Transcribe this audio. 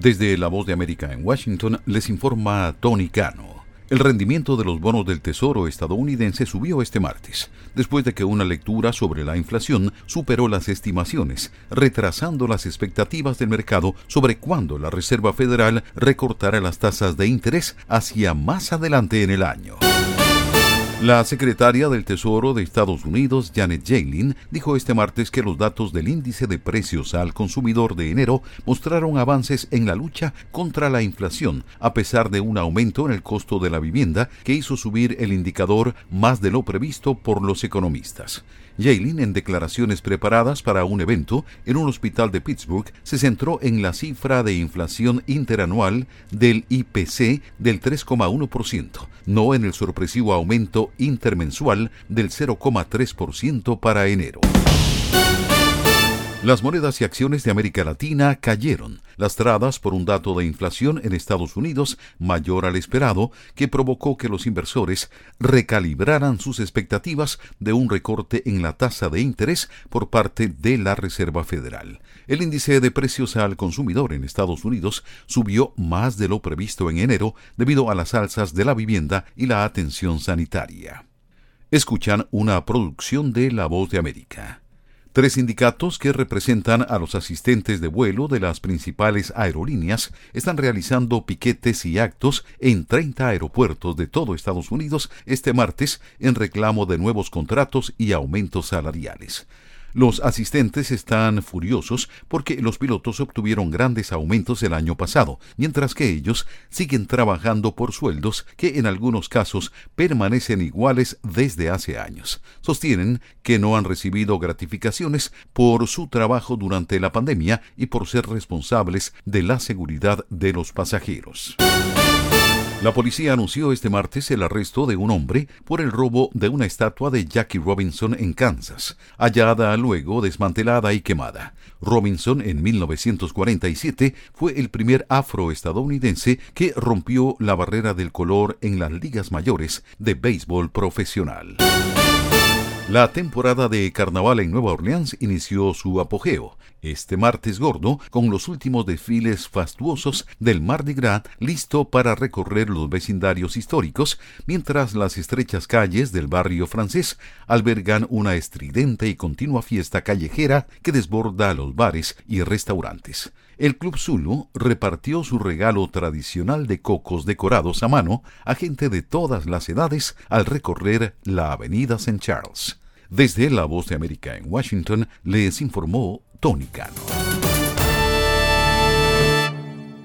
Desde La Voz de América en Washington les informa Tony Cano. El rendimiento de los bonos del Tesoro estadounidense subió este martes, después de que una lectura sobre la inflación superó las estimaciones, retrasando las expectativas del mercado sobre cuándo la Reserva Federal recortará las tasas de interés hacia más adelante en el año. La secretaria del Tesoro de Estados Unidos, Janet Yellen, dijo este martes que los datos del índice de precios al consumidor de enero mostraron avances en la lucha contra la inflación, a pesar de un aumento en el costo de la vivienda que hizo subir el indicador más de lo previsto por los economistas. Yellen, en declaraciones preparadas para un evento en un hospital de Pittsburgh, se centró en la cifra de inflación interanual del IPC del 3,1%, no en el sorpresivo aumento intermensual del 0,3% para enero. Las monedas y acciones de América Latina cayeron, lastradas por un dato de inflación en Estados Unidos mayor al esperado, que provocó que los inversores recalibraran sus expectativas de un recorte en la tasa de interés por parte de la Reserva Federal. El índice de precios al consumidor en Estados Unidos subió más de lo previsto en enero debido a las alzas de la vivienda y la atención sanitaria. Escuchan una producción de La Voz de América. Tres sindicatos que representan a los asistentes de vuelo de las principales aerolíneas están realizando piquetes y actos en 30 aeropuertos de todo Estados Unidos este martes en reclamo de nuevos contratos y aumentos salariales. Los asistentes están furiosos porque los pilotos obtuvieron grandes aumentos el año pasado, mientras que ellos siguen trabajando por sueldos que en algunos casos permanecen iguales desde hace años. Sostienen que no han recibido gratificaciones por su trabajo durante la pandemia y por ser responsables de la seguridad de los pasajeros. La policía anunció este martes el arresto de un hombre por el robo de una estatua de Jackie Robinson en Kansas, hallada luego desmantelada y quemada. Robinson en 1947 fue el primer afroestadounidense que rompió la barrera del color en las ligas mayores de béisbol profesional. La temporada de carnaval en Nueva Orleans inició su apogeo este martes gordo con los últimos desfiles fastuosos del Mardi Gras listo para recorrer los vecindarios históricos, mientras las estrechas calles del barrio francés albergan una estridente y continua fiesta callejera que desborda los bares y restaurantes. El Club Zulu repartió su regalo tradicional de cocos decorados a mano a gente de todas las edades al recorrer la avenida St. Charles. Desde La Voz de América en Washington les informó Tony Cano.